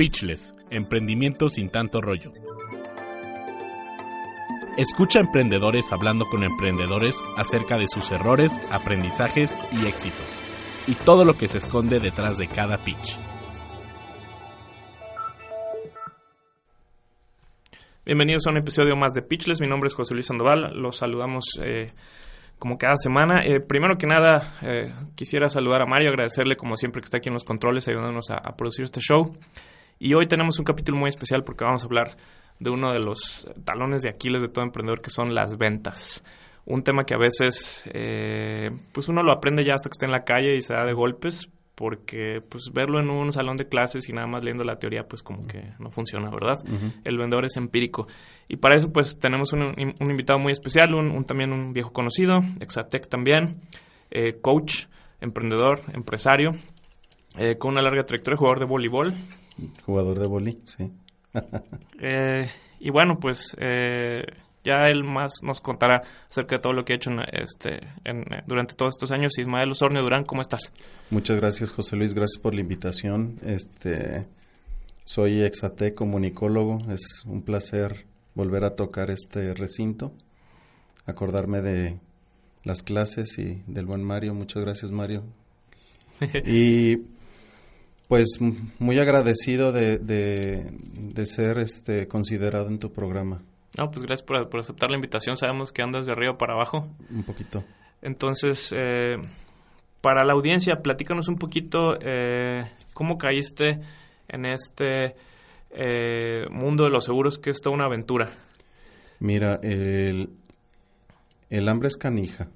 Pitchless, emprendimiento sin tanto rollo. Escucha a emprendedores hablando con emprendedores acerca de sus errores, aprendizajes y éxitos, y todo lo que se esconde detrás de cada pitch. Bienvenidos a un episodio más de Pitchless. Mi nombre es José Luis Sandoval. Los saludamos eh, como cada semana. Eh, primero que nada, eh, quisiera saludar a Mario, agradecerle como siempre que está aquí en los controles, ayudándonos a, a, producir este show. Y hoy tenemos un capítulo muy especial porque vamos a hablar de uno de los talones de Aquiles de todo emprendedor, que son las ventas. Un tema que a veces, pues uno lo aprende ya hasta que está en la calle y se da de golpes, porque pues verlo en un salón de clases y nada más leyendo la teoría pues como que no funciona, ¿verdad? Uh -huh. El vendedor es empírico. Y para eso pues tenemos un, un invitado muy especial, un, un, también un viejo conocido, Exatec también, eh, coach, emprendedor, empresario, eh, con una larga trayectoria, jugador de voleibol. Jugador de voleibol, sí. eh, y bueno, pues eh, ya él más nos contará acerca de todo lo que ha hecho en, este, en, durante todos estos años. Ismael Osornio Durán, ¿cómo estás? Muchas gracias, José Luis. Gracias por la invitación. Este, soy exate comunicólogo. Es un placer volver a tocar este recinto, acordarme de las clases y del buen Mario. Muchas gracias, Mario. y pues muy agradecido de, de, de ser este, considerado en tu programa. No, pues gracias por, por, aceptar la invitación. Sabemos que andas de arriba para abajo. Un poquito. Entonces, eh, para la audiencia, platícanos un poquito eh, cómo caíste en este eh, mundo de los seguros, que es toda una aventura. Mira, el, el hambre es canija.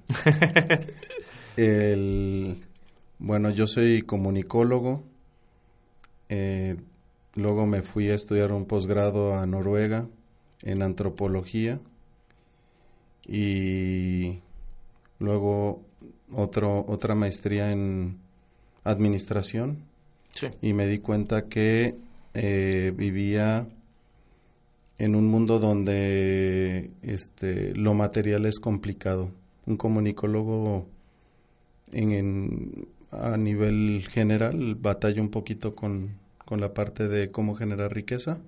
el, bueno, yo soy comunicólogo. Eh, luego me fui a estudiar un posgrado a Noruega en antropología y luego otro, otra maestría en administración sí. y me di cuenta que eh, vivía en un mundo donde este, lo material es complicado. Un comunicólogo en, en, a nivel general batalla un poquito con, con la parte de cómo generar riqueza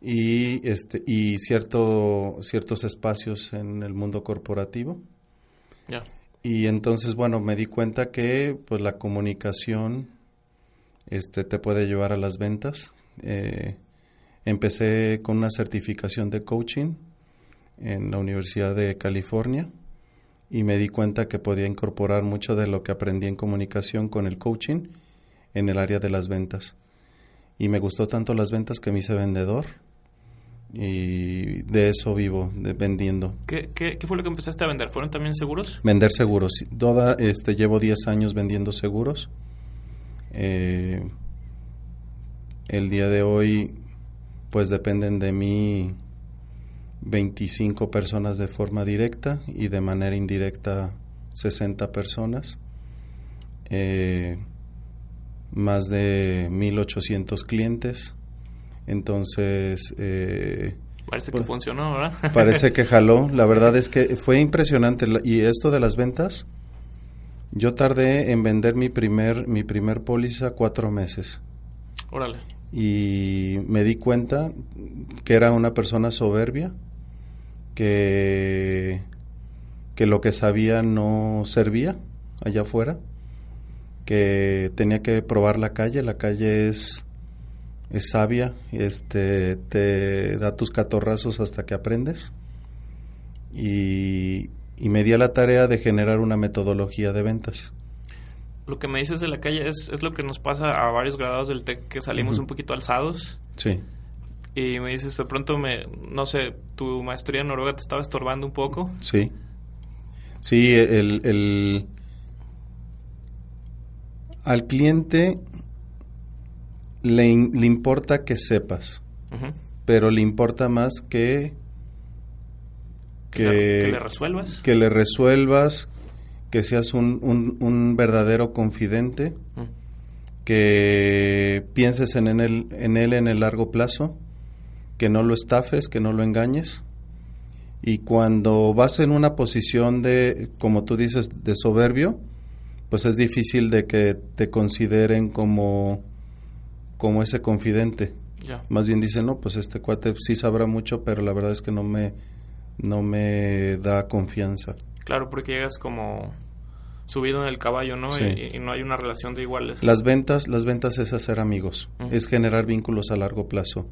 y este y cierto ciertos espacios en el mundo corporativo. Yeah. y entonces bueno me di cuenta que pues la comunicación este te puede llevar a las ventas. Eh, empecé con una certificación de coaching en la Universidad de California y me di cuenta que podía incorporar mucho de lo que aprendí en comunicación con el coaching en el área de las ventas y me gustó tanto las ventas que me hice vendedor y de eso vivo, de vendiendo. ¿Qué, qué, qué fue lo que empezaste a vender? ¿Fueron también seguros? Vender seguros. Toda, este, llevo 10 años vendiendo seguros. Eh, el día de hoy, pues dependen de mí 25 personas de forma directa y de manera indirecta 60 personas. Eh, más de 1.800 clientes. Entonces... Eh, parece que funcionó, ¿verdad? parece que jaló. La verdad es que fue impresionante. Y esto de las ventas, yo tardé en vender mi primer, mi primer póliza cuatro meses. Órale. Y me di cuenta que era una persona soberbia, que, que lo que sabía no servía allá afuera que tenía que probar la calle, la calle es, es sabia, este, te da tus catorrazos hasta que aprendes y, y, me di a la tarea de generar una metodología de ventas. Lo que me dices de la calle es, es lo que nos pasa a varios graduados del TEC que salimos uh -huh. un poquito alzados. Sí. Y me dices, de pronto, me, no sé, tu maestría en Noruega te estaba estorbando un poco. Sí. Sí, el, el al cliente le, le, importa que sepas, uh -huh. pero le importa más que que, que, que le resuelvas. Que le resuelvas, que seas un, un, un verdadero confidente, uh -huh. que pienses en, en, él, en él en el largo plazo, que no lo estafes, que no lo engañes. Y cuando vas en una posición de, como tú dices, de soberbio, pues es difícil de que te consideren como como ese confidente. Más bien dice, no, pues este cuate sí sabrá mucho, pero la verdad es que no me, no me da confianza. Claro, porque llegas como subido en el caballo, ¿no? Sí. Y, y no hay una relación de iguales. Las ventas, las ventas es hacer amigos, es generar vínculos a largo plazo,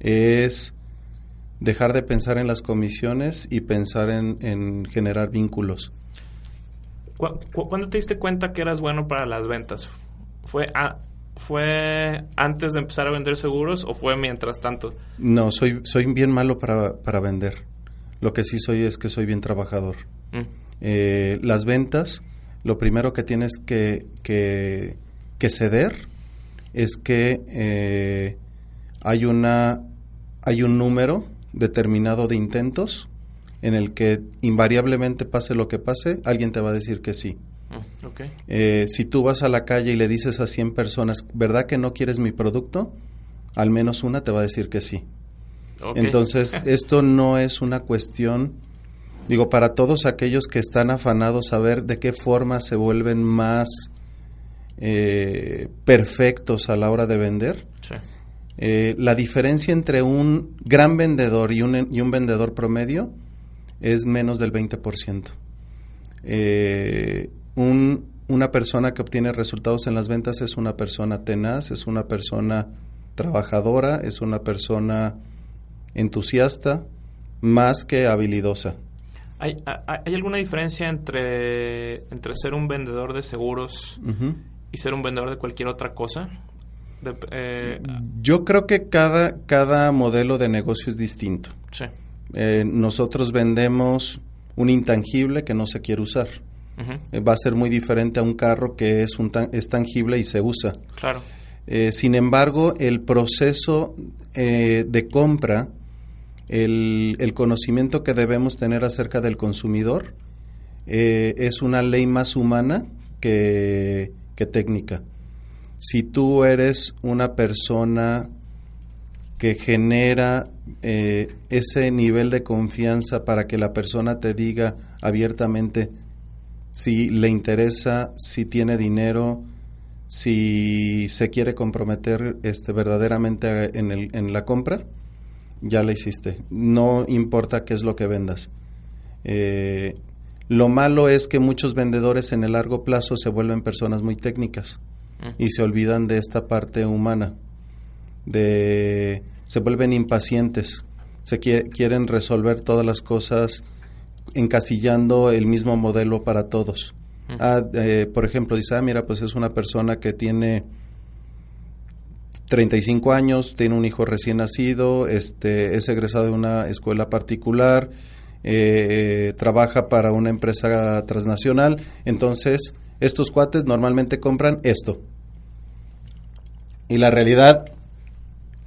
es dejar de pensar en las comisiones y pensar en, en generar vínculos. ¿Cu- cu- ¿Cuándo te diste cuenta que eras bueno para las ventas? ¿Fue, a- ¿Fue antes de empezar a vender seguros o fue mientras tanto? No, soy, soy bien malo para, para vender. Lo que sí soy es que soy bien trabajador. Mm, Eh, las ventas, lo primero que tienes que, que, que ceder es que eh, hay, una, hay un número determinado de intentos en el que invariablemente pase lo que pase, alguien te va a decir que sí. mm. Eh, si tú vas a la calle y le dices a 100 personas, ¿verdad que no quieres mi producto? Al menos una te va a decir que sí. Entonces, esto no es una cuestión, digo, para todos aquellos que están afanados a ver de qué forma se vuelven más eh, perfectos a la hora de vender. Sí. Eh, la diferencia entre un gran vendedor y un, y un vendedor promedio es menos del 20%. Eh, un- una persona que obtiene resultados en las ventas es una persona tenaz, es una persona trabajadora, es una persona entusiasta, más que habilidosa. ¿Hay, hay, alguna diferencia entre, entre ser un vendedor de seguros y ser un vendedor de cualquier otra cosa? De- eh, Yo creo que cada, cada modelo de negocio es distinto. sí. Eh, nosotros vendemos un intangible que no se quiere usar. Eh, va a ser muy diferente a un carro que es, un tan- es tangible y se usa. Claro. Sin embargo, el proceso eh, de compra, el, el conocimiento que debemos tener acerca del consumidor, eh, es una ley más humana que, que técnica. Si tú eres una persona que genera eh, ese nivel de confianza para que la persona te diga abiertamente si le interesa, si tiene dinero, si se quiere comprometer este, verdaderamente en, el, en la compra, ya la hiciste. No importa qué es lo que vendas. Eh, lo malo es que muchos vendedores en el largo plazo se vuelven personas muy técnicas Mm, y se olvidan de esta parte humana. De, se vuelven impacientes, se quie- quieren resolver todas las cosas encasillando el mismo modelo para todos. Mm. Ah, eh, por ejemplo, dice, ah, mira, pues es una persona que tiene 35 años, tiene un hijo recién nacido, este, es egresado de una escuela particular, eh, trabaja para una empresa transnacional, entonces estos cuates normalmente compran esto. Y la realidad,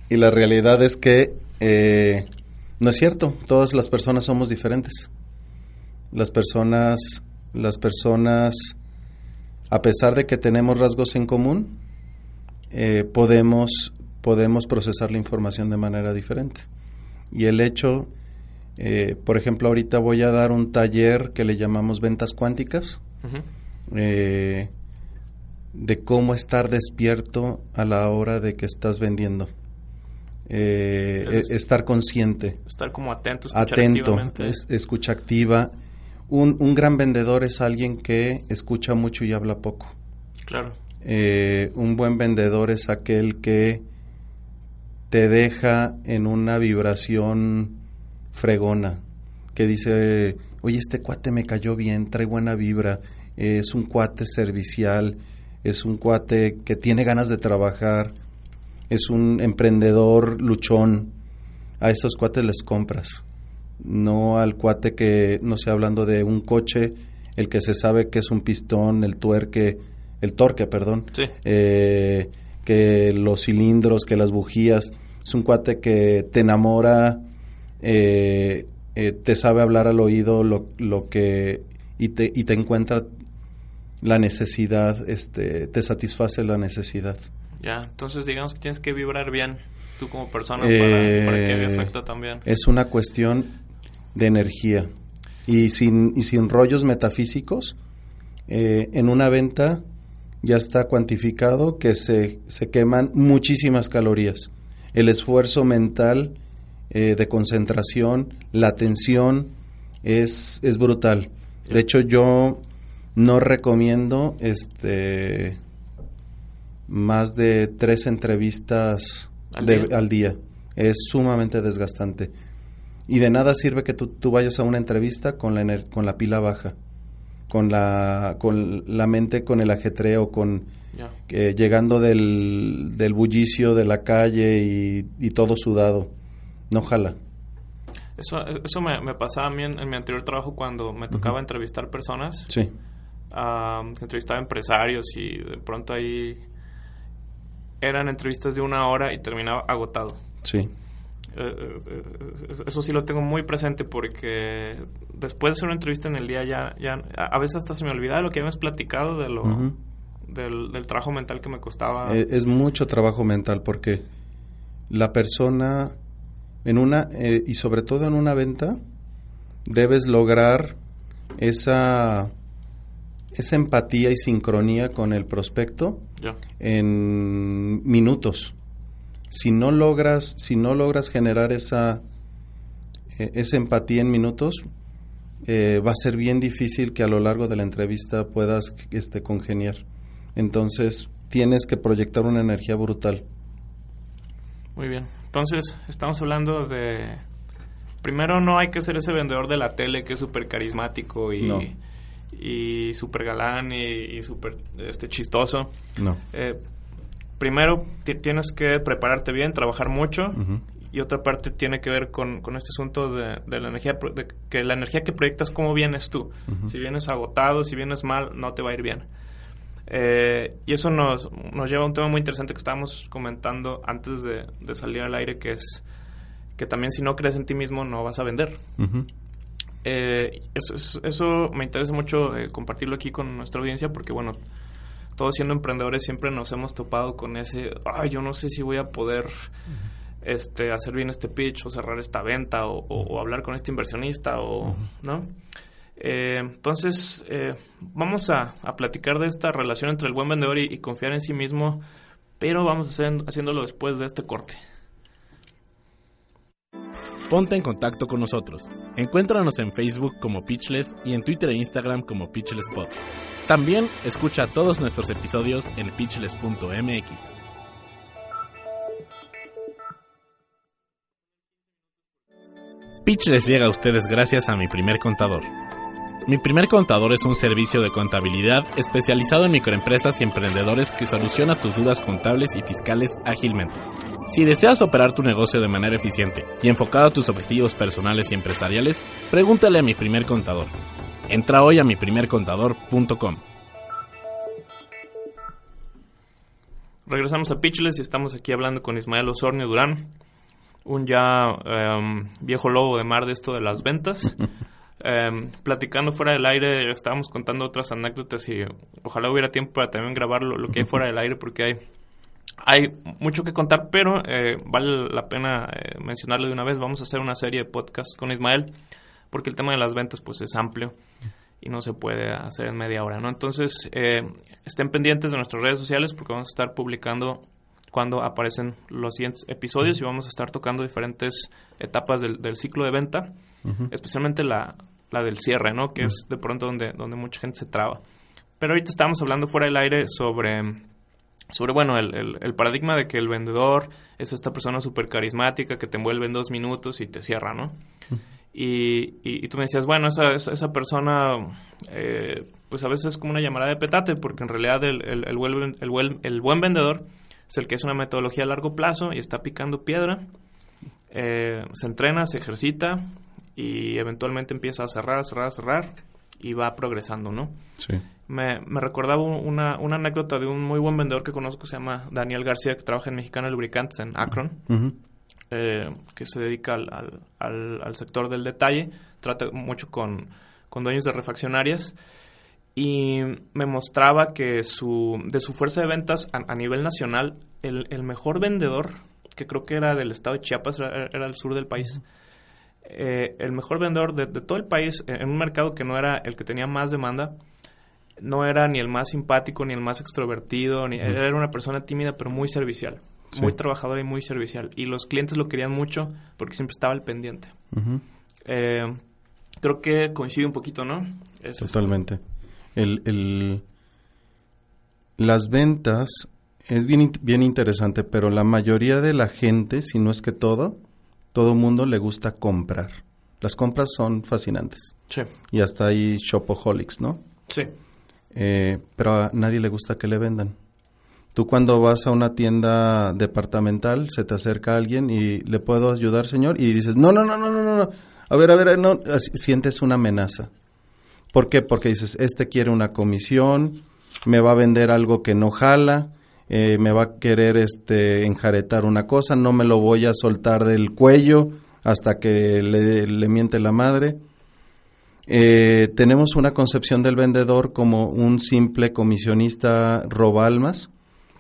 y la realidad es que eh, no es cierto, todas las personas somos diferentes. Las personas, las personas, a pesar de que tenemos rasgos en común, eh, podemos, podemos procesar la información de manera diferente. Y el hecho, eh, por ejemplo, ahorita voy a dar un taller que le llamamos ventas cuánticas, eh, de cómo estar despierto a la hora de que estás vendiendo. Eh, e- estar consciente Estar como atento, atento, es- escucha activa. Un, un gran vendedor es alguien que escucha mucho y habla poco. Claro. Eh, un buen vendedor es aquel que te deja en una vibración fregona, que dice, oye, este cuate me cayó bien, trae buena vibra, eh, es un cuate servicial, es un cuate que tiene ganas de trabajar, es un emprendedor luchón. A esos cuates les compras, no al cuate que, no sé, hablando de un coche, el que se sabe que es un pistón, el tuerque, el torque, perdón, Sí. eh, que los cilindros, que las bujías. Es un cuate que te enamora, eh, eh, te sabe hablar al oído lo, lo que y te, y te encuentra la necesidad, este, te satisface la necesidad. Ya. Entonces, digamos que tienes que vibrar bien tú como persona Eh, para, para que haya efecto también. Es una cuestión de energía. Y sin, y sin rollos metafísicos, eh, en una venta ya está cuantificado que se, se queman muchísimas calorías. El esfuerzo mental eh, de concentración, la atención es, es brutal. De hecho, yo no recomiendo este más de tres entrevistas ¿Al, día? Es sumamente desgastante. Y de nada sirve que tú, tú vayas a una entrevista con la, con la pila baja, con la, con la mente con el ajetreo, con llegando del, del, bullicio de la calle y, y, todo sudado. No jala. Eso, eso me, me pasaba a mí en, mi anterior trabajo cuando me tocaba entrevistar personas. Sí. Uh, entrevistaba empresarios y de pronto ahí eran entrevistas de una hora y terminaba agotado. Sí. Eh, eh, eh, eso sí lo tengo muy presente porque después de hacer una entrevista en el día ya, ya a veces hasta se me olvidaba lo que habíamos platicado de lo, del, trabajo mental que me costaba. es mucho trabajo mental porque la persona en una y sobre todo en una venta debes lograr esa esa empatía y sincronía con el prospecto en minutos si no logras, si no logras generar esa, e, esa empatía en minutos, eh, va a ser bien difícil que a lo largo de la entrevista puedas este, congeniar. Entonces, tienes que proyectar una energía brutal. Muy bien. Entonces, estamos hablando de... Primero, no hay que ser ese vendedor de la tele que es súper carismático y, y súper galán y, y súper este, chistoso. No. Eh, primero tienes que prepararte bien, trabajar mucho. Y otra parte tiene que ver con, este asunto de, la energía, de que la energía que proyectas, ¿cómo vienes tú? Si vienes agotado, si vienes mal, no te va a ir bien. Eh, y eso nos, nos lleva a un tema muy interesante que estábamos comentando antes de, salir al aire, que es que también si no crees en ti mismo no vas a vender. Eh, eso, eso, me interesa mucho eh, compartirlo aquí con nuestra audiencia porque, bueno, todos siendo emprendedores siempre nos hemos topado con ese, ay, yo no sé si voy a poder este, hacer bien este pitch o cerrar esta venta o, hablar con este inversionista o, ¿no? Eh, entonces, eh, vamos a, platicar de esta relación entre el buen vendedor y, confiar en sí mismo, pero vamos a hacer, haciéndolo después de este corte. Ponte en contacto con nosotros. Encuéntranos en Facebook como Pitchless y en Twitter e Instagram como PitchlessPod. También escucha todos nuestros episodios en pitchless.mx. Pitchless llega a ustedes gracias a mi primer contador. Mi primer contador es un servicio de contabilidad especializado en microempresas y emprendedores que soluciona tus dudas contables y fiscales ágilmente. Si deseas operar tu negocio de manera eficiente y enfocado a tus objetivos personales y empresariales, pregúntale a mi primer contador. Entra hoy a miprimercontador.com. Regresamos a Pitchless y estamos aquí hablando con Ismael Osornio Durán, un ya em, viejo lobo de mar de esto de las ventas. Em, platicando fuera del aire, estábamos contando otras anécdotas y ojalá hubiera tiempo para también grabar lo, que hay fuera del aire porque hay, hay mucho que contar, pero eh, vale la pena eh, mencionarlo de una vez. Vamos a hacer una serie de podcasts con Ismael porque el tema de las ventas pues es amplio y no se puede hacer en media hora, ¿no? Entonces, eh, estén pendientes de nuestras redes sociales porque vamos a estar publicando cuando aparecen los siguientes episodios y vamos a estar tocando diferentes etapas del, ciclo de venta, especialmente la, la, del cierre, ¿no? Que es de pronto donde, donde mucha gente se traba. Pero ahorita estamos hablando fuera del aire sobre, sobre bueno, el, el, paradigma de que el vendedor es esta persona súper carismática que te envuelve en dos minutos y te cierra, ¿no? Y, y, tú me decías, bueno, esa, esa, persona, eh, pues a veces es como una llamada de petate, porque en realidad el, el, el, buen, el, el, buen vendedor es el que es una metodología a largo plazo y está picando piedra, eh, se entrena, se ejercita y eventualmente empieza a cerrar, cerrar, cerrar y va progresando, ¿no? Sí. Me, me recordaba una, una anécdota de un muy buen vendedor que conozco que se llama Daniel García, que trabaja en Mexicana Lubricantes en Akron. Eh, que se dedica al, al, sector del detalle, trata mucho con, con dueños de refaccionarias y me mostraba que su, de su fuerza de ventas a, nivel nacional, el, el, mejor vendedor, que creo que era del estado de Chiapas, era, el sur del país, eh, el mejor vendedor de, todo el país en un mercado que no era el que tenía más demanda, no era ni el más simpático ni el más extrovertido, ni, era una persona tímida pero muy servicial, muy trabajadora y muy servicial. Y los clientes lo querían mucho porque siempre estaba al pendiente. Eh, creo que coincide un poquito, ¿no? Totalmente. El, las ventas es bien, bien interesante, pero la mayoría de la gente, si no es que todo, todo mundo le gusta comprar. Las compras son fascinantes. Sí. Y hasta hay shopaholics, ¿no? Sí. Eh, pero a nadie le gusta que le vendan. Tú cuando vas a una tienda departamental, se te acerca alguien y le puedo ayudar, señor, y dices, no, no, no, no, no, no, a ver, a ver, no, sientes una amenaza. ¿Por qué? Porque dices, este quiere una comisión, me va a vender algo que no jala, eh, me va a querer este enjaretar una cosa, no me lo voy a soltar del cuello hasta que le, miente la madre. Eh, tenemos una concepción del vendedor como un simple comisionista roba almas.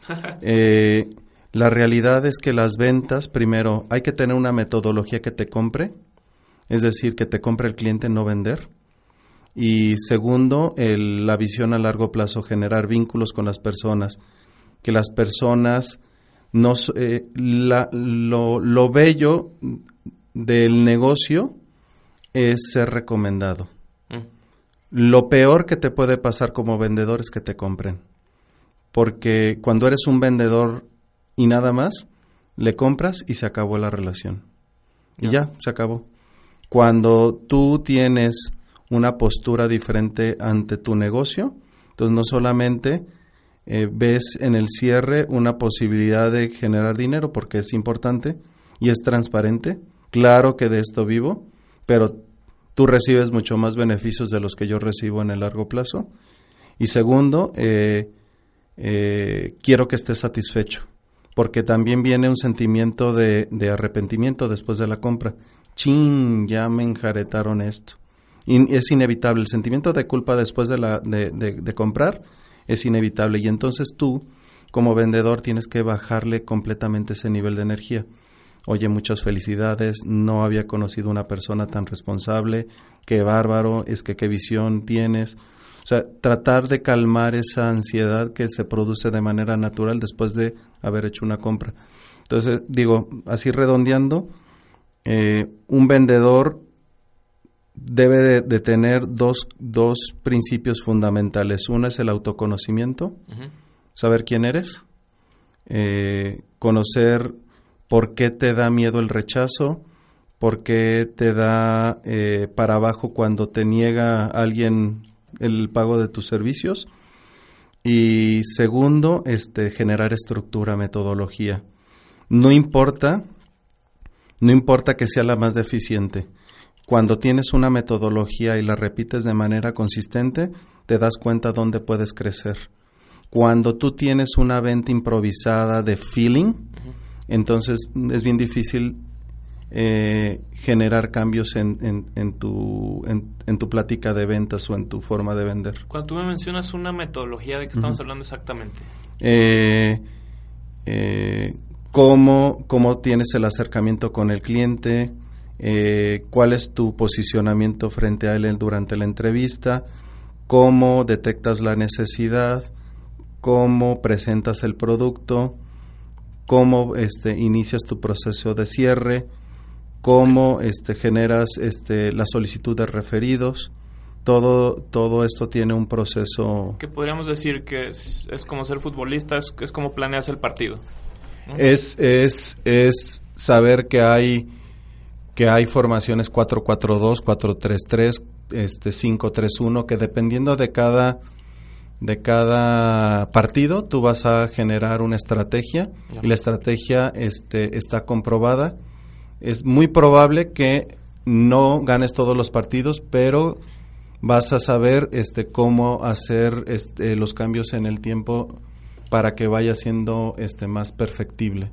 Eh, la realidad es que las ventas, primero, hay que tener una metodología que te compre, es decir, que te compre el cliente, no vender. Y segundo, la visión a largo plazo, generar vínculos con las personas que las personas nos eh, lo, lo, bello del negocio es ser recomendado. Mm. Lo peor que te puede pasar como vendedor es que te compren. Porque cuando eres un vendedor y nada más, le compras y se acabó la relación. Y ya, se acabó. Cuando tú tienes una postura diferente ante tu negocio, entonces no solamente eh, ves en el cierre una posibilidad de generar dinero porque es importante y es transparente. Claro que de esto vivo, pero tú recibes mucho más beneficios de los que yo recibo en el largo plazo. Y segundo, eh, eh, quiero que estés satisfecho, porque también viene un sentimiento de, arrepentimiento después de la compra. Chin, ya me enjaretaron esto. Y es inevitable. El sentimiento de culpa después de, comprar es inevitable y entonces tú como vendedor tienes que bajarle completamente ese nivel de energía. Oye, muchas felicidades, no había conocido una persona tan responsable, qué bárbaro, es que qué visión tienes. O sea, tratar de calmar esa ansiedad que se produce de manera natural después de haber hecho una compra. Entonces, digo, así redondeando, eh, un vendedor debe de, tener dos, dos, principios fundamentales. Uno es el autoconocimiento, saber quién eres, eh, conocer por qué te da miedo el rechazo, por qué te da eh, para abajo cuando te niega alguien el pago de tus servicios. Y segundo, este, generar estructura, metodología. No importa, no importa que sea la más deficiente cuando tienes una metodología y la repites de manera consistente, te das cuenta dónde puedes crecer. Cuando tú tienes una venta improvisada de feeling, entonces es bien difícil eh, generar cambios en, tu, en, tu plática de ventas o en tu forma de vender. Cuando tú me mencionas una metodología, ¿de qué estamos hablando exactamente? Eh, eh, cómo, cómo tienes el acercamiento con el cliente, eh, cuál es tu posicionamiento frente a él durante la entrevista, cómo detectas la necesidad, cómo presentas el producto, cómo este, inicias tu proceso de cierre, cómo este, generas este, la solicitud de referidos. Todo, todo esto tiene un proceso... Que podríamos decir que es, como ser futbolista, es, es como planeas el partido. Es, es, es saber que hay que hay formaciones 4-4-2, 4-3-3, este 5-3-1, que dependiendo de cada de cada partido tú vas a generar una estrategia y la estrategia este, está comprobada. Es muy probable que no ganes todos los partidos, pero vas a saber este, cómo hacer este, los cambios en el tiempo para que vaya siendo este, más perfectible.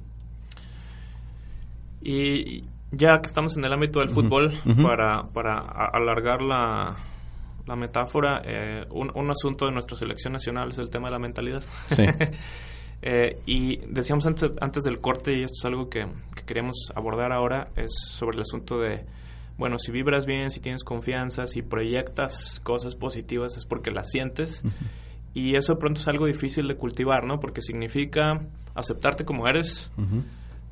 Y ya que estamos en el ámbito del fútbol, para, para alargar la, la metáfora, eh, un, asunto de nuestra selección nacional es el tema de la mentalidad. Eh, y decíamos antes, antes del corte, y esto es algo que, queríamos abordar ahora, es sobre el asunto de bueno, si vibras bien, si tienes confianza, si proyectas cosas positivas es porque las sientes. Y eso de pronto es algo difícil de cultivar, ¿no? Porque significa aceptarte como eres,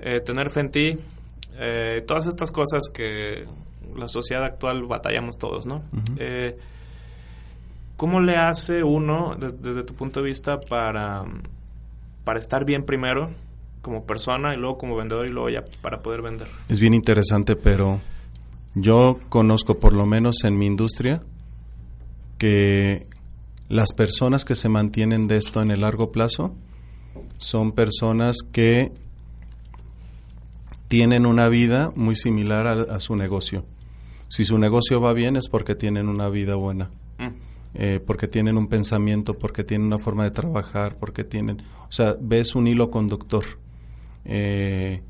eh, tener fe en ti, eh, todas estas cosas que la sociedad actual batallamos todos, ¿no? Eh, ¿Cómo le hace uno, desde tu punto de vista, para, para estar bien primero como persona y luego como vendedor y luego ya para poder vender? Es bien interesante, pero yo conozco por lo menos en mi industria que las personas que se mantienen de esto en el largo plazo son personas que tienen una vida muy similar a, su negocio. Si su negocio va bien es porque tienen una vida buena, mm. eh, porque tienen un pensamiento, porque tienen una forma de trabajar, porque tienen, o sea, ves un hilo conductor. Eh,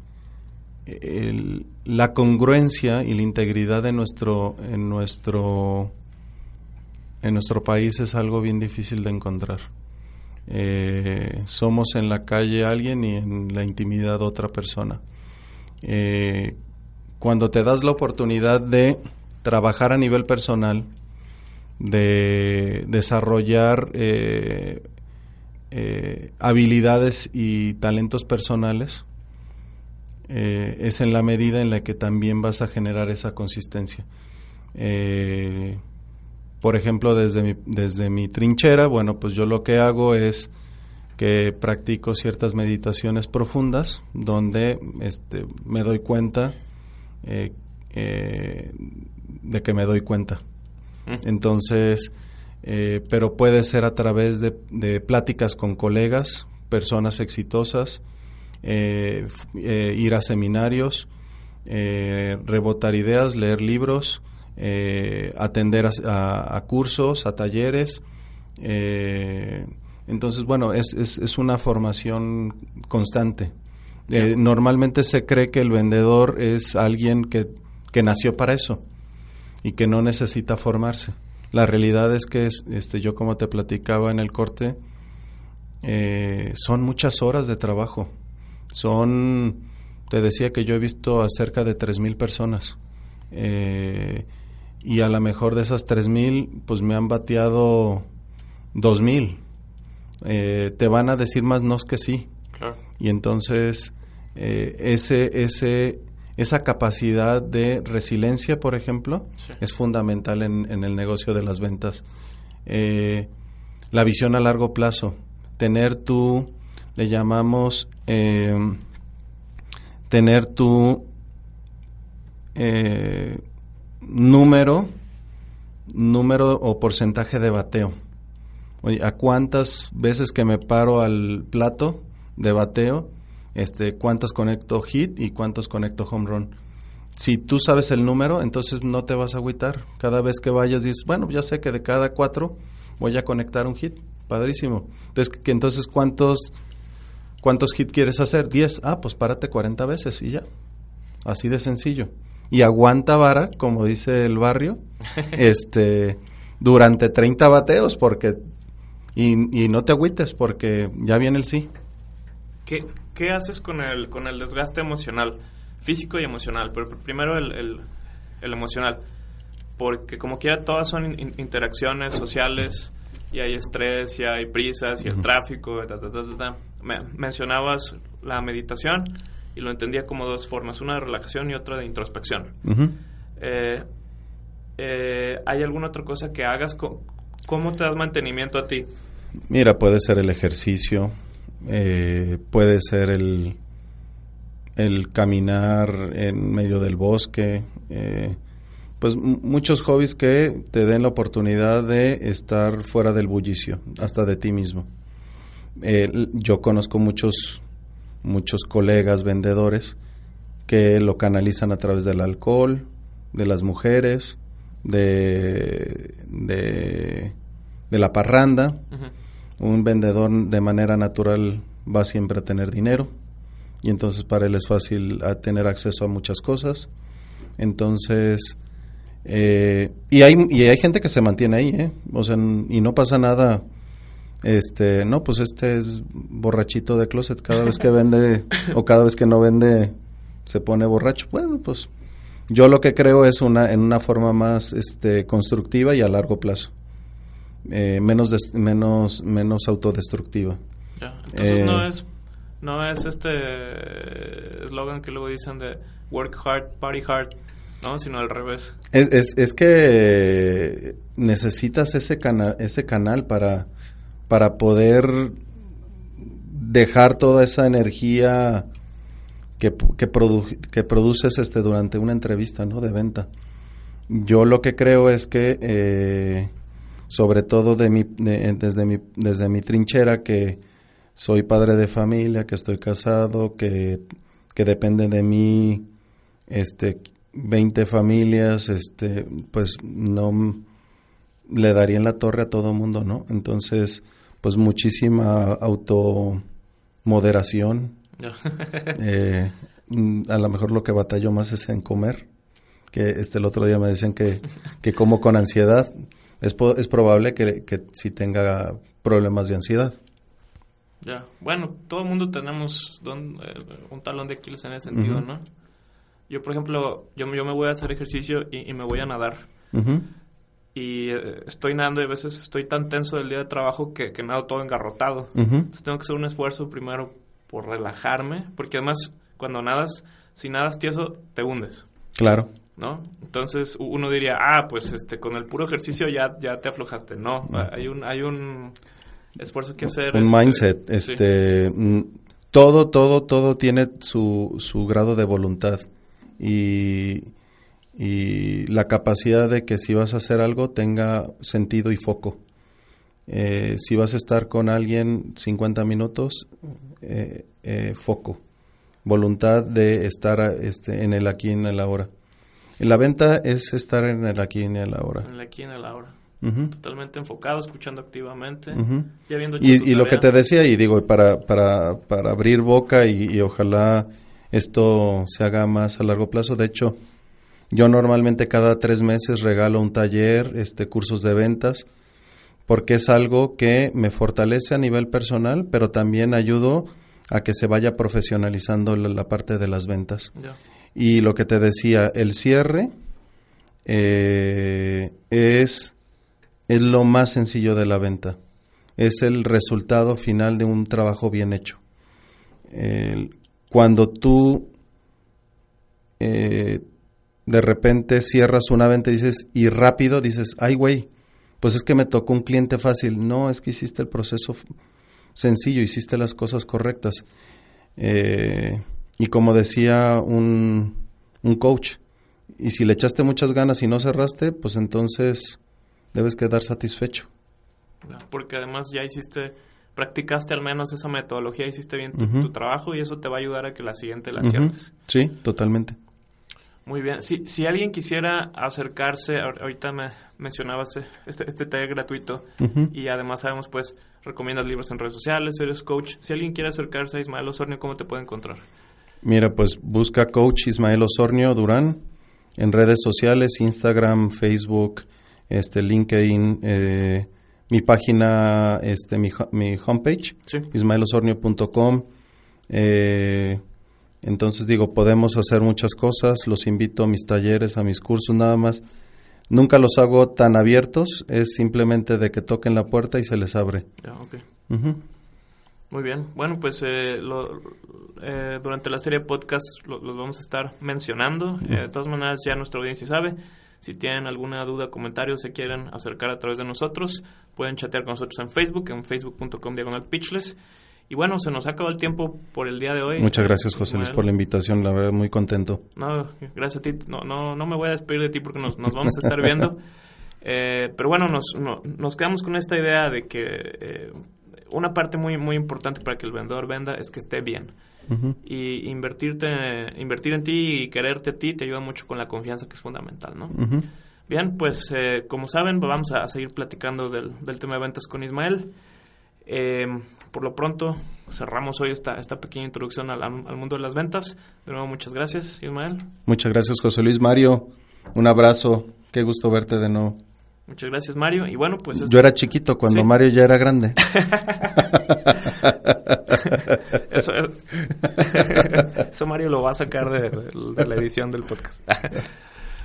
la congruencia y la integridad de nuestro, en nuestro, en nuestro país es algo bien difícil de encontrar. Eh, somos en la calle alguien y en la intimidad otra persona. Eh, cuando te das la oportunidad de trabajar a nivel personal, de desarrollar eh, habilidades y talentos personales, eh, es en la medida en la que también vas a generar esa consistencia. Eh, por ejemplo, desde mi, desde mi trinchera, bueno, pues yo lo que hago es que practico ciertas meditaciones profundas donde este, me doy cuenta eh, de que me doy cuenta. Mm. Entonces, pero puede ser a través de, de pláticas con colegas, personas exitosas, eh, eh, ir a seminarios, eh, rebotar ideas, leer libros, atender a, cursos, a talleres. Entonces, bueno, es, es, una formación constante. normalmente se cree que el vendedor es alguien que, que nació para eso y que no necesita formarse. La realidad es que, este, yo como te platicaba en el corte, son muchas horas de trabajo. Son, te decía que yo he visto a cerca de 3.000 personas. Eh, y a lo mejor de esas 3.000, pues me han bateado 2.000. Eh, te van a decir más no que sí. Y entonces, eh, ese, ese, esa capacidad de resiliencia, por ejemplo, es fundamental en, en, el negocio de las ventas. Eh, la visión a largo plazo, tener tu le llamamos eh, tener tu eh, número, número o porcentaje de bateo. Oye, ¿a cuántas veces que me paro al plato de bateo, este, cuántas conecto hit y cuántos conecto home run? Si tú sabes el número, entonces no te vas a agüitar. Cada vez que vayas dices, bueno, ya sé que de cada cuatro voy a conectar un hit. Padrísimo. Entonces, que, entonces ¿cuántos ¿Cuántos hits quieres hacer? 10. Ah, pues párate 40 veces y ya. Así de sencillo. Y aguanta vara, como dice el barrio, este, durante 30 bateos, porque, y, y, no te agüites, porque ya viene el sí. ¿Qué, qué haces con el, con el desgaste emocional? Físico y emocional, pero primero el, el, el emocional. Porque como quiera, todas son interacciones sociales, y hay estrés, y hay prisas, y el tráfico, Me, mencionabas la meditación y lo entendía como dos formas, una de relajación y otra de introspección. Eh, eh, ¿Hay alguna otra cosa que hagas? ¿Cómo te das mantenimiento a ti? Mira, puede ser el ejercicio, eh, puede ser el, el caminar en medio del bosque, pues muchos hobbies que te den la oportunidad de estar fuera del bullicio, hasta de ti mismo. Eh, yo conozco muchos, muchos colegas vendedores que lo canalizan a través del alcohol, de las mujeres, de, de, la parranda. Un vendedor de manera natural va siempre a tener dinero y entonces para él es fácil tener acceso a muchas cosas. Entonces, eh, y, hay, y hay gente que se mantiene ahí, ¿eh? O sea, y no pasa nada. Este, no, pues este es borrachito de closet. Cada vez que vende o cada vez que no vende se pone borracho. Bueno, pues Yo lo que creo es una en una forma más este, constructiva y a largo plazo, eh, menos des- menos menos autodestructiva. Ya, Entonces Eh, no es no es este eslogan que luego dicen de work hard, party hard, ¿no? Sino al revés. Es, es, es que necesitas ese canal ese canal para para poder dejar toda esa energía que, que, produ- que produces este durante una entrevista ¿no? de venta. Yo lo que creo es que, eh, sobre todo de mi, de- desde, mi, desde mi trinchera, que soy padre de familia, que estoy casado, que, que depende de mí este, 20 familias, este, pues no le daría en la torre a todo mundo, ¿no? Entonces, pues muchísima automoderación. eh, mm, a lo mejor lo que batallo más es en comer, que este el otro día me decían que, que como con ansiedad. Es, es probable que, que sí tenga problemas de ansiedad. Ya. Bueno, todo el mundo tenemos don- eh, un talón de Aquiles en ese sentido, Ujú. ¿no? Yo, por ejemplo, yo, me- yo me voy a hacer ejercicio y, y me voy a nadar. Y eh, estoy nadando y a veces estoy tan tenso del día de trabajo que, que nado todo engarrotado. ujú, Entonces tengo que hacer un esfuerzo primero por relajarme, porque además cuando nadas, si nadas tieso, te hundes, Claro. ¿no? Entonces uno diría, ah, pues este, con el puro ejercicio ya, ya te aflojaste. No, No. hay un, hay un esfuerzo que hacer. un este, mindset. Este, mm, todo, todo, todo tiene su, su grado de voluntad y, y la capacidad de que si vas a hacer algo tenga sentido y foco. Eh, si vas a estar con alguien 50 minutos, eh, eh, foco. Voluntad de estar este, en el aquí y en el ahora. La venta es estar en el aquí y en el ahora. En el aquí y en el ahora. Totalmente enfocado, escuchando activamente. Ya Y, y lo que te decía, y digo, para, para, para abrir boca y, y ojalá esto se haga más a largo plazo. De hecho, yo normalmente cada tres meses regalo un taller, este, cursos de ventas, porque es algo que me fortalece a nivel personal, pero también ayudo a que se vaya profesionalizando la, la parte de las ventas. Y lo que te decía, el cierre eh, es, es lo más sencillo de la venta. Es el resultado final de un trabajo bien hecho. Cuando tú eh, de repente cierras una venta y dices, y rápido dices, ay güey, pues es que me tocó un cliente fácil. No, es que hiciste el proceso sencillo, hiciste las cosas correctas. Eh, y como decía un, un coach, y si le echaste muchas ganas y no cerraste, pues entonces debes quedar satisfecho. Porque además ya hiciste, practicaste al menos esa metodología, hiciste bien tu, trabajo y eso te va a ayudar a que la siguiente la cierres. Sí, totalmente. Muy bien. Si, si alguien quisiera acercarse, ahor- ahorita me mencionabas eh, este, este taller gratuito y además sabemos, pues, recomiendas libros en redes sociales, eres coach. Si alguien quiere acercarse a Ismael Osornio, ¿cómo te puede encontrar? Mira, pues busca coach Ismael Osornio Durán en redes sociales, Instagram, Facebook, este LinkedIn, eh, mi página, este mi, mi homepage, Sí. ismaelosornio.com. Eh, entonces digo, podemos hacer muchas cosas, los invito a mis talleres, a mis cursos, nada más. Nunca los hago tan abiertos, es simplemente de que toquen la puerta y se les abre. Ujú. Muy bien. Bueno, pues eh, lo- eh, durante la serie de podcast lo- los vamos a estar mencionando. Eh, de todas maneras, ya nuestra audiencia sabe. Si tienen alguna duda, comentario, se quieren acercar a través de nosotros, pueden chatear con nosotros en Facebook, en facebook.com diagonal pitchless. Y bueno, se nos acaba el tiempo por el día de hoy. Muchas gracias, José Luis, por la invitación, la verdad, muy contento. No, gracias a ti. No, no, no me voy a despedir de ti porque nos, nos vamos a estar viendo. Eh, pero bueno, nos, no- nos quedamos con esta idea de que eh, una parte muy, muy importante para que el vendedor venda es que esté bien. Y invertirte, invertir en ti y quererte a ti te ayuda mucho con la confianza que es fundamental, ¿no? Bien, pues eh, como saben, vamos a seguir platicando del, del tema de ventas con Ismael. Eh, por lo pronto, cerramos hoy esta, esta pequeña introducción al, al mundo de las ventas. De nuevo, muchas gracias, Ismael. Muchas gracias, José Luis. Mario, un abrazo. Qué gusto verte de nuevo. Muchas gracias, Mario. Y bueno, pues... Yo era chiquito cuando Sí. Mario ya era grande. eso, eso, Mario lo va a sacar de, la edición del podcast.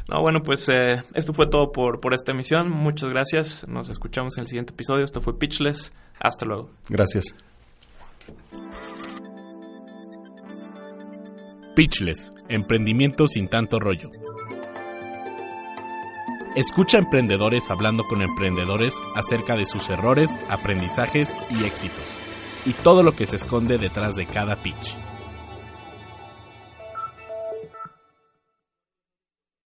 No, bueno, pues eh, esto fue todo por, por esta emisión. Muchas gracias. Nos escuchamos en el siguiente episodio. Esto fue Pitchless. Hasta luego. Gracias. Pitchless, emprendimiento sin tanto rollo. Escucha a emprendedores hablando con emprendedores acerca de sus errores, aprendizajes y éxitos, y todo lo que se esconde detrás de cada pitch.